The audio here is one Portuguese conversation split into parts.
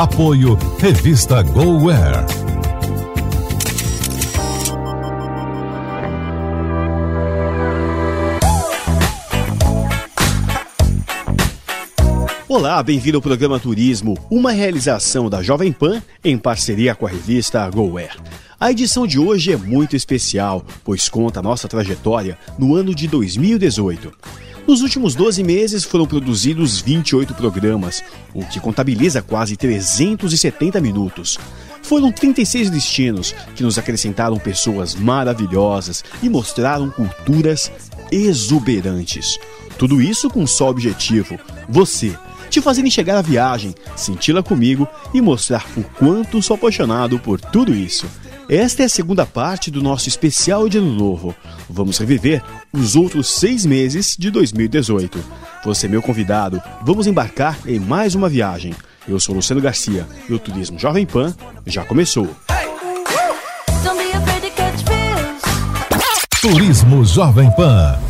Apoio Revista GoWare. Olá, bem-vindo ao programa Turismo, uma realização da Jovem Pan em parceria com a revista GoWare. A edição de hoje é muito especial, pois conta a nossa trajetória no ano de 2018. Nos últimos 12 meses foram produzidos 28 programas, o que contabiliza quase 370 minutos. Foram 36 destinos que nos acrescentaram pessoas maravilhosas e mostraram culturas exuberantes. Tudo isso com só objetivo: você te fazer enxergar a viagem, senti-la comigo e mostrar o quanto sou apaixonado por tudo isso. Esta é a segunda parte do nosso especial de Ano Novo. Vamos reviver os outros seis meses de 2018. Você é meu convidado, vamos embarcar em mais uma viagem. Eu sou Luciano Garcia e o Turismo Jovem Pan já começou. Turismo Jovem Pan.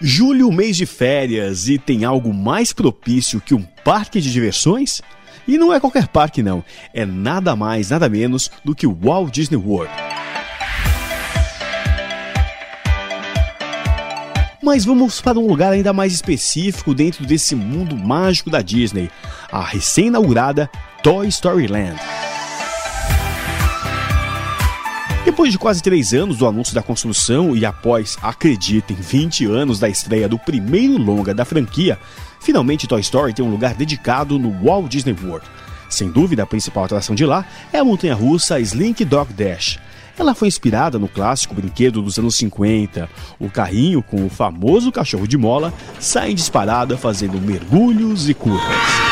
Julho, mês de férias, e tem algo mais propício que um parque de diversões? E não é qualquer parque, não. É nada mais, nada menos do que o Walt Disney World. Mas vamos para um lugar ainda mais específico dentro desse mundo mágico da Disney, a recém-inaugurada Toy Story Land. Depois de quase três anos do anúncio da construção e após, acreditem, 20 anos da estreia do primeiro longa da franquia, finalmente Toy Story tem um lugar dedicado no Walt Disney World. Sem dúvida, a principal atração de lá é a montanha-russa Slink Dog Dash. Ela foi inspirada no clássico brinquedo dos anos 50. O carrinho com o famoso cachorro de mola sai disparada fazendo mergulhos e curvas.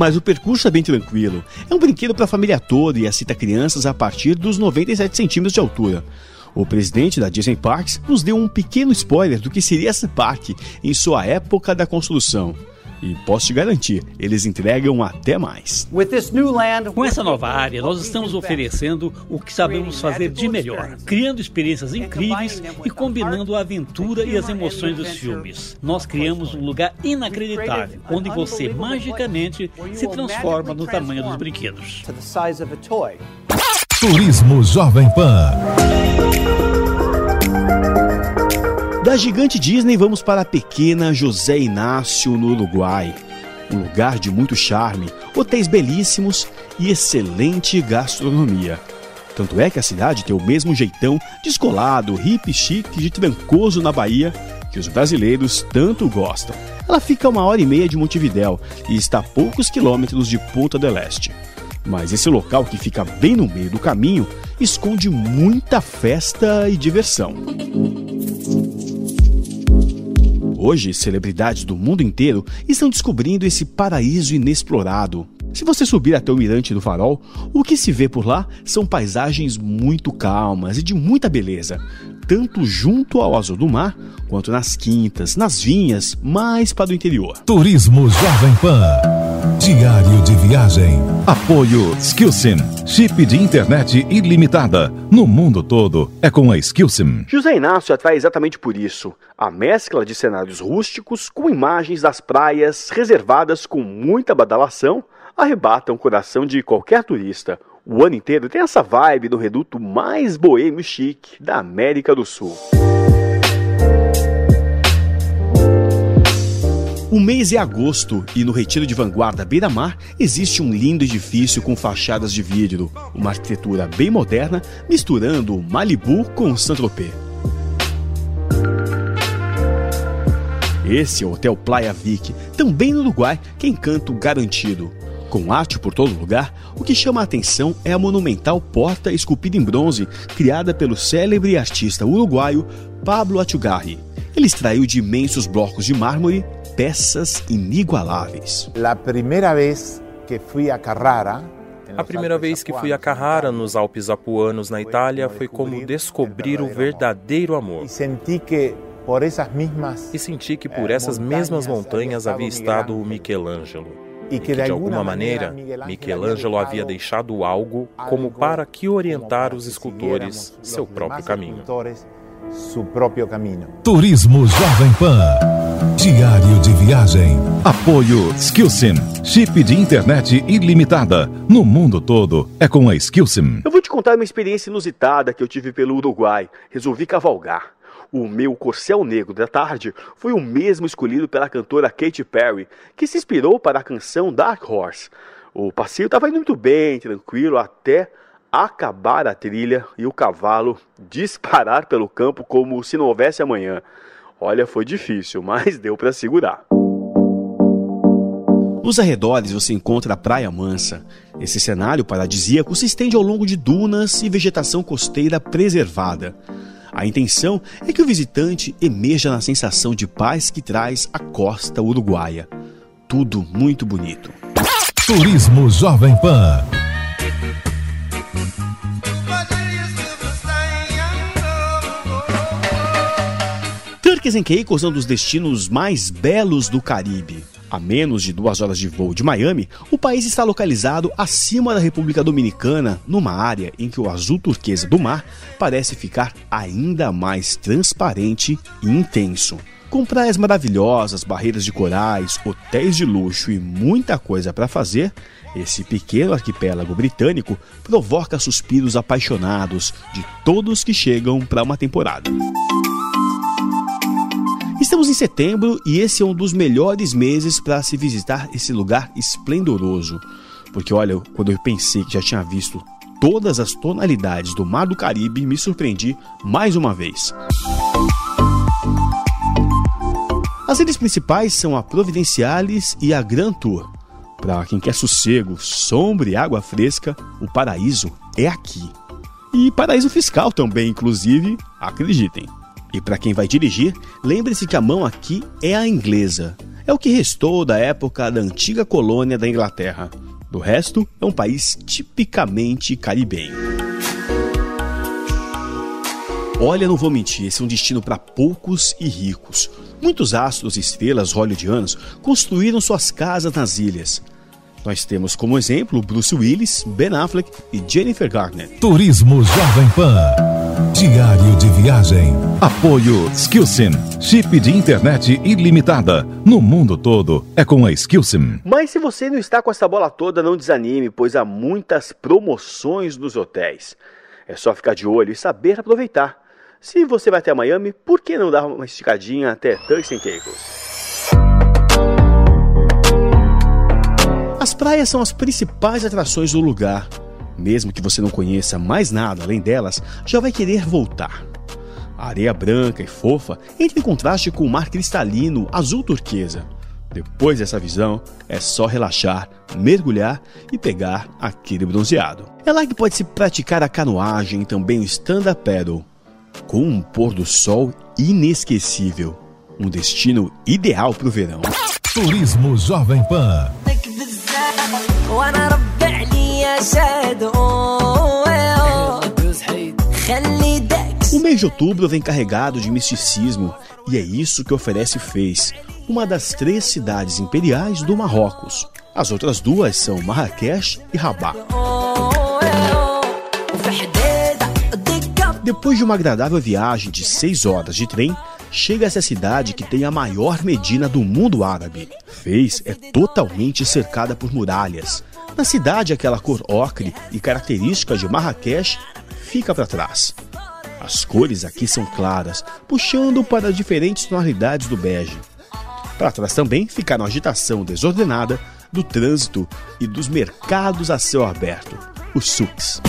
Mas o percurso é bem tranquilo. É um brinquedo para a família toda e aceita crianças a partir dos 97 centímetros de altura. O presidente da Disney Parks nos deu um pequeno spoiler do que seria esse parque em sua época da construção. E posso te garantir, eles entregam até mais. Com essa nova área, nós estamos oferecendo o que sabemos fazer de melhor, criando experiências incríveis e combinando a aventura e as emoções dos filmes. Nós criamos um lugar inacreditável, onde você magicamente se transforma no tamanho dos brinquedos. Turismo Jovem Pan. Da gigante Disney, vamos para a pequena José Inácio, no Uruguai. Um lugar de muito charme, hotéis belíssimos e excelente gastronomia. Tanto é que a cidade tem o mesmo jeitão descolado, hippie chique de Trancoso, na Bahia, que os brasileiros tanto gostam. Ela fica a uma hora e meia de Montevidéu e está a poucos quilômetros de Ponta del Este. Mas esse local, que fica bem no meio do caminho, esconde muita festa e diversão. Hoje, celebridades do mundo inteiro estão descobrindo esse paraíso inexplorado. Se você subir até o Mirante do Farol, o que se vê por lá são paisagens muito calmas e de muita beleza, tanto junto ao azul do mar, quanto nas quintas, nas vinhas, mais para o interior. Turismo Jovem Pan. Diário de viagem. Apoio Skillsim. Chip de internet ilimitada. No mundo todo é com a Skillsim. José Inácio atrai exatamente por isso. A mescla de cenários rústicos com imagens das praias reservadas com muita badalação arrebatam o coração de qualquer turista. O ano inteiro tem essa vibe do reduto mais boêmio chique da América do Sul. O mês é agosto e no Retiro de Vanguarda Beira Mar existe um lindo edifício com fachadas de vidro, uma arquitetura bem moderna misturando Malibu com Saint-Tropez. Esse é o Hotel Playa Vic, também no Uruguai, que é encanto garantido. Com arte por todo lugar, o que chama a atenção é a monumental porta esculpida em bronze, criada pelo célebre artista uruguaio Pablo Achugarri. Ele extraiu de imensos blocos de mármore peças inigualáveis. A primeira vez que fui a Carrara, a primeira vez que fui a Carrara, nos Alpes Apuanos, na Itália, foi como descobrir o verdadeiro amor. E senti que por essas mesmas E senti que por essas mesmas montanhas havia estado o Michelangelo. E que de alguma maneira Michelangelo havia deixado algo como para que orientar os escultores seu próprio caminho. Seu próprio caminho. Turismo Jovem Pan. Diário de viagem. Apoio Skillsim. Chip de internet ilimitada. No mundo todo é com a Skillsim. Eu vou te contar uma experiência inusitada que eu tive pelo Uruguai. Resolvi cavalgar. O meu corcel negro da tarde foi o mesmo escolhido pela cantora Katy Perry, que se inspirou para a canção Dark Horse. O passeio estava indo muito bem, tranquilo, até acabar a trilha e o cavalo disparar pelo campo como se não houvesse amanhã. Olha, foi difícil, mas deu para segurar. Nos arredores você encontra a Praia Mansa. Esse cenário paradisíaco se estende ao longo de dunas e vegetação costeira preservada. A intenção é que o visitante emerja na sensação de paz que traz a costa uruguaia. Tudo muito bonito. Turismo Jovem Pan. Caicos é um dos destinos mais belos do Caribe. A menos de duas horas de voo de Miami, o país está localizado acima da República Dominicana, numa área em que o azul turquesa do mar parece ficar ainda mais transparente e intenso. Com praias maravilhosas, barreiras de corais, hotéis de luxo e muita coisa para fazer, esse pequeno arquipélago britânico provoca suspiros apaixonados de todos que chegam para uma temporada. Estamos em setembro e esse é um dos melhores meses para se visitar esse lugar esplendoroso. Porque olha, quando eu pensei que já tinha visto todas as tonalidades do Mar do Caribe, me surpreendi mais uma vez. As ilhas principais são a Providenciales e a Grand Tour. Para quem quer sossego, sombra e água fresca, o paraíso é aqui. E paraíso fiscal também, inclusive, acreditem. E para quem vai dirigir, lembre-se que a mão aqui é a inglesa. É o que restou da época da antiga colônia da Inglaterra. Do resto, é um país tipicamente caribenho. Olha, não vou mentir, esse é um destino para poucos e ricos. Muitos astros e estrelas hollywoodianos construíram suas casas nas ilhas. Nós temos como exemplo Bruce Willis, Ben Affleck e Jennifer Garner. Turismo Jovem Pan. Diário de viagem. Apoio Skillsim. Chip de internet ilimitada. No mundo todo é com a Skillsim. Mas se você não está com essa bola toda, não desanime, pois há muitas promoções nos hotéis. É só ficar de olho e saber aproveitar. Se você vai até Miami, por que não dar uma esticadinha até Turks and Caicos? As praias são as principais atrações do lugar. Mesmo que você não conheça mais nada além delas, já vai querer voltar. A areia branca e fofa entra em contraste com o mar cristalino azul turquesa. Depois dessa visão, é só relaxar, mergulhar e pegar aquele bronzeado. É lá que pode se praticar a canoagem e também o stand-up paddle, com um pôr do sol inesquecível. Um destino ideal para o verão. Turismo Jovem Pan. وانا ربي عليا شاد خلي داك O mês de outubro vem carregado de misticismo e é isso que oferece Fez, uma das três cidades imperiais do Marrocos. As outras duas são Marrakech e Rabat. وفي حديدة دقة Depois de uma agradável viagem de seis horas de trem, chega-se à cidade que tem a maior medina do mundo árabe. Fez é totalmente cercada por muralhas. na cidade, aquela cor ocre e característica de Marrakech fica para trás. As cores aqui são claras, puxando para diferentes tonalidades do bege. Para trás também ficaram a agitação desordenada do trânsito e dos mercados a céu aberto, os souks.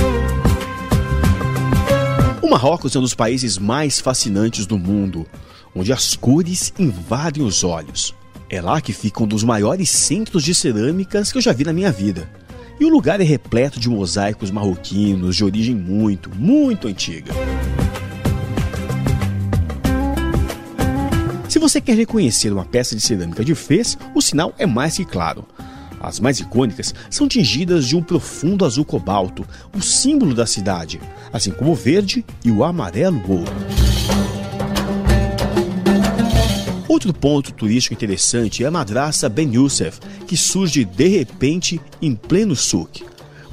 O Marrocos é um dos países mais fascinantes do mundo. onde as cores invadem os olhos. É lá que fica um dos maiores centros de cerâmicas que eu já vi na minha vida. E o lugar é repleto de mosaicos marroquinos de origem muito, muito antiga. Se você quer reconhecer uma peça de cerâmica de Fez, o sinal é mais que claro. As mais icônicas são tingidas de um profundo azul cobalto, o símbolo da cidade, assim como o verde e o amarelo ouro. Outro ponto turístico interessante é a madraça Ben Youssef, que surge de repente em pleno souk.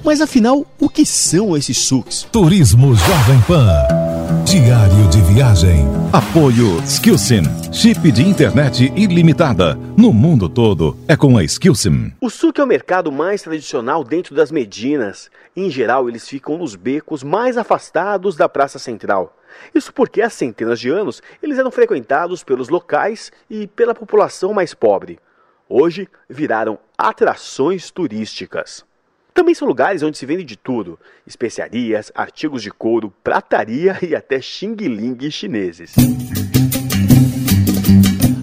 Mas afinal, o que são esses souks? Turismo Jovem Pan. Diário de viagem. Apoio Skillsim. Chip de internet ilimitada. No mundo todo é com a Skillsim. O souk é o mercado mais tradicional dentro das Medinas. Em geral, eles ficam nos becos mais afastados da praça central. Isso porque há centenas de anos eles eram frequentados pelos locais e pela população mais pobre. Hoje viraram atrações turísticas. Também são lugares onde se vende de tudo: especiarias, artigos de couro, prataria e até xing-ling chineses.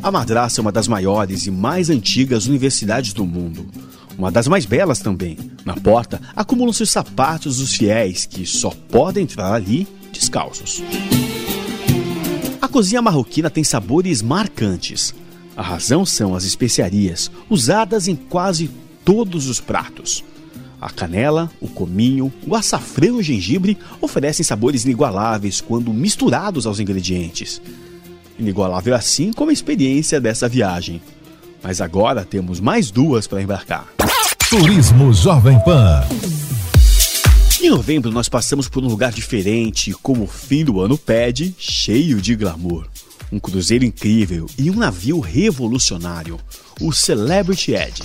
A Madraça é uma das maiores e mais antigas universidades do mundo. Uma das mais belas também. Na porta acumulam-se os sapatos dos fiéis que só podem entrar ali descalços. A cozinha marroquina tem sabores marcantes. A razão são as especiarias, usadas em quase todos os pratos. A canela, o cominho, o açafrão e o gengibre oferecem sabores inigualáveis quando misturados aos ingredientes. Inigualável assim como a experiência dessa viagem. Mas agora temos mais duas para embarcar. Turismo Jovem Pan. Em novembro, nós passamos por um lugar diferente, como o fim do ano pede, cheio de glamour. Um cruzeiro incrível e um navio revolucionário, o Celebrity Edge.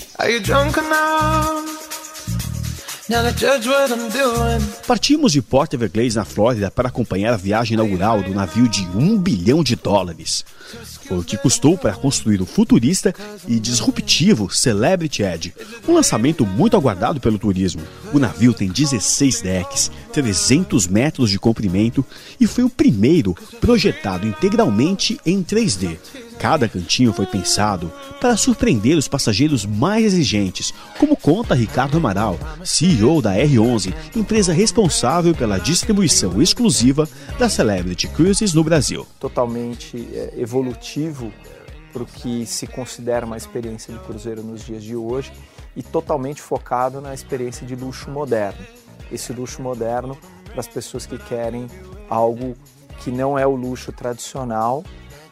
Partimos de Port Everglades, na Flórida, para acompanhar a viagem inaugural do navio de um bilhão de dólares. Foi o que custou para construir o futurista e disruptivo Celebrity Edge, um lançamento muito aguardado pelo turismo. O navio tem 16 decks, 300 metros de comprimento e foi o primeiro projetado integralmente em 3D. Cada cantinho foi pensado para surpreender os passageiros mais exigentes, como conta Ricardo Amaral, CEO da R11, empresa responsável pela distribuição exclusiva da Celebrity Cruises no Brasil. Totalmente é, evolutivo para o que se considera uma experiência de cruzeiro nos dias de hoje e totalmente focado na experiência de luxo moderno. Esse luxo moderno para as pessoas que querem algo que não é o luxo tradicional,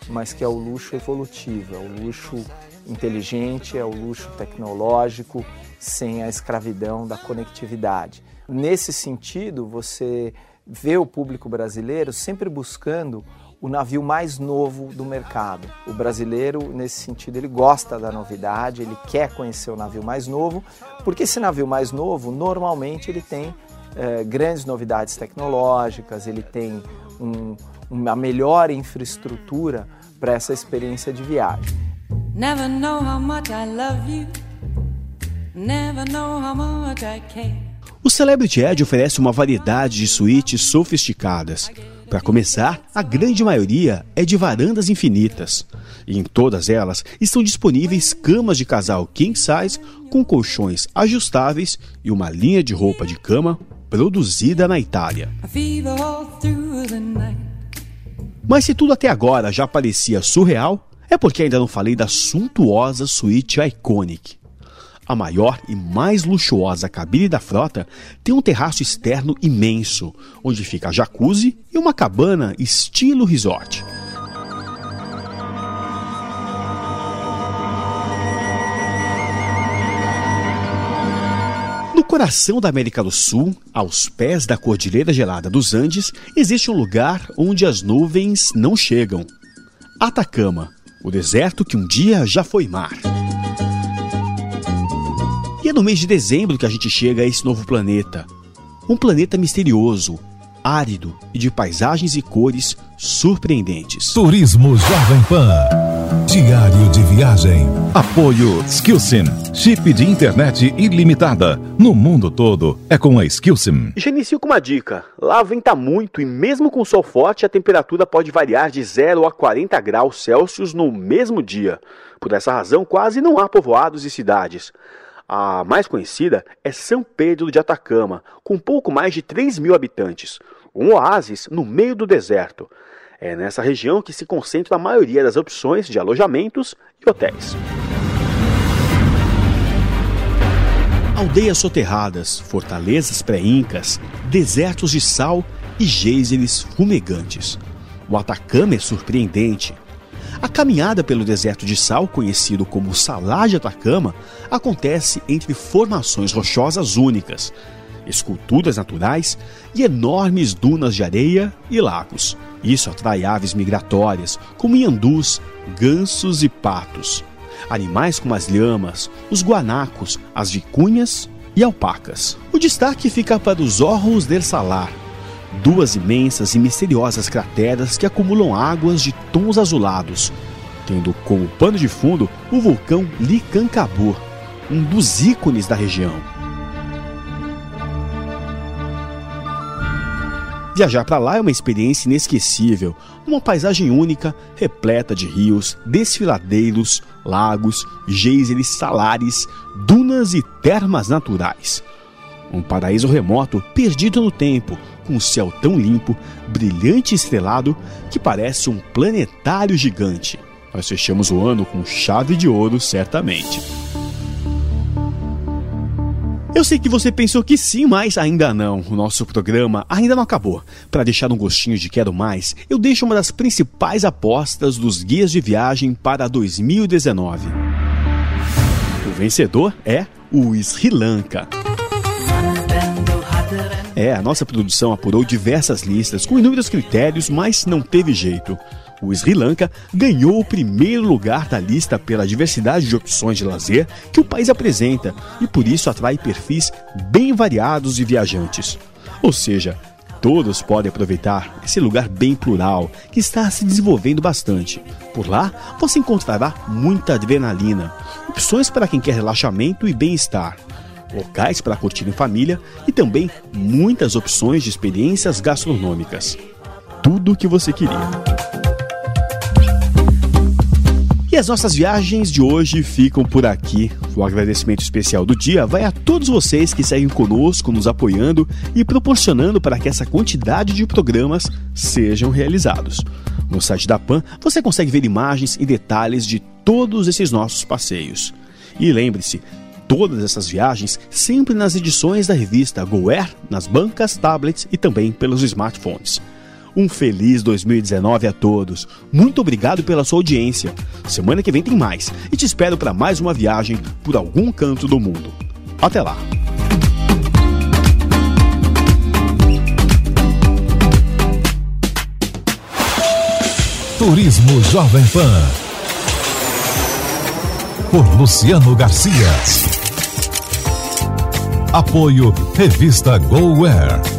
mas que é o luxo evolutivo, é o luxo inteligente, é o luxo tecnológico, sem a escravidão da conectividade. Nesse sentido, você vê o público brasileiro sempre buscando o navio mais novo do mercado. O brasileiro, nesse sentido, ele gosta da novidade, ele quer conhecer o navio mais novo, porque esse navio mais novo, normalmente, ele tem eh, grandes novidades tecnológicas, ele tem um, uma melhor infraestrutura para essa experiência de viagem. Never know how much I love you. Never know how much I care. O Celebrity Edge oferece uma variedade de suítes sofisticadas. Para começar, a grande maioria é de varandas infinitas. E em todas elas estão disponíveis camas de casal king size com colchões ajustáveis e uma linha de roupa de cama produzida na Itália. Mas se tudo até agora já parecia surreal, é porque ainda não falei da suntuosa suíte Iconic. A maior e mais luxuosa cabine da frota tem um terraço externo imenso, onde fica a jacuzzi e uma cabana estilo resort. No coração da América do Sul, aos pés da Cordilheira Gelada dos Andes, existe um lugar onde as nuvens não chegam. Atacama, o deserto que um dia já foi mar. E é no mês de dezembro que a gente chega a esse novo planeta. Um planeta misterioso, árido e de paisagens e cores surpreendentes. Turismo Jovem Pan. Diário de viagem. Apoio Skillsim. Chip de internet ilimitada. No mundo todo é com a Skillsim. Já inicio com uma dica. Lá venta muito e mesmo com sol forte a temperatura pode variar de 0 a 40 graus Celsius no mesmo dia. Por essa razão quase não há povoados e cidades. A mais conhecida é São Pedro de Atacama, com pouco mais de 3 mil habitantes. Um oásis no meio do deserto. É nessa região que se concentra a maioria das opções de alojamentos e hotéis. Aldeias soterradas, fortalezas pré-incas, desertos de sal e geysers fumegantes. O Atacama é surpreendente. A caminhada pelo deserto de sal, conhecido como Salar de Atacama, acontece entre formações rochosas únicas, esculturas naturais e enormes dunas de areia e lagos. Isso atrai aves migratórias, como iandus, gansos e patos. Animais como as lhamas, os guanacos, as vicunhas e alpacas. O destaque fica para os Orros del Salar, duas imensas e misteriosas crateras que acumulam águas de tons azulados, tendo como pano de fundo o vulcão Licancabur, um dos ícones da região. Viajar para lá é uma experiência inesquecível, uma paisagem única, repleta de rios, desfiladeiros, lagos, geysers salares, dunas e termas naturais. Um paraíso remoto, perdido no tempo, com um céu tão limpo, brilhante e estrelado, que parece um planetário gigante. Nós fechamos o ano com chave de ouro, certamente. Eu sei que você pensou que sim, mas ainda não. O nosso programa ainda não acabou. Para deixar um gostinho de quero mais, eu deixo uma das principais apostas dos guias de viagem para 2019. O vencedor é o Sri Lanka. É, a nossa produção apurou diversas listas com inúmeros critérios, mas não teve jeito o Sri Lanka ganhou o primeiro lugar da lista pela diversidade de opções de lazer que o país apresenta e por isso atrai perfis bem variados de viajantes. Ou seja, todos podem aproveitar esse lugar bem plural que está se desenvolvendo bastante. Por lá, você encontrará muita adrenalina, opções para quem quer relaxamento e bem-estar, locais para curtir em família e também muitas opções de experiências gastronômicas. Tudo o que você queria as nossas viagens de hoje ficam por aqui. O agradecimento especial do dia vai a todos vocês que seguem conosco, nos apoiando e proporcionando para que essa quantidade de programas sejam realizados. No site da PAN você consegue ver imagens e detalhes de todos esses nossos passeios. E lembre-se, todas essas viagens sempre nas edições da revista GoAir, nas bancas, tablets e também pelos smartphones. Um feliz 2019 a todos. Muito obrigado pela sua audiência. Semana que vem tem mais e te espero para mais uma viagem por algum canto do mundo. Até lá. Turismo Jovem Pan. Por Luciano Garcia. Apoio Revista GoWare.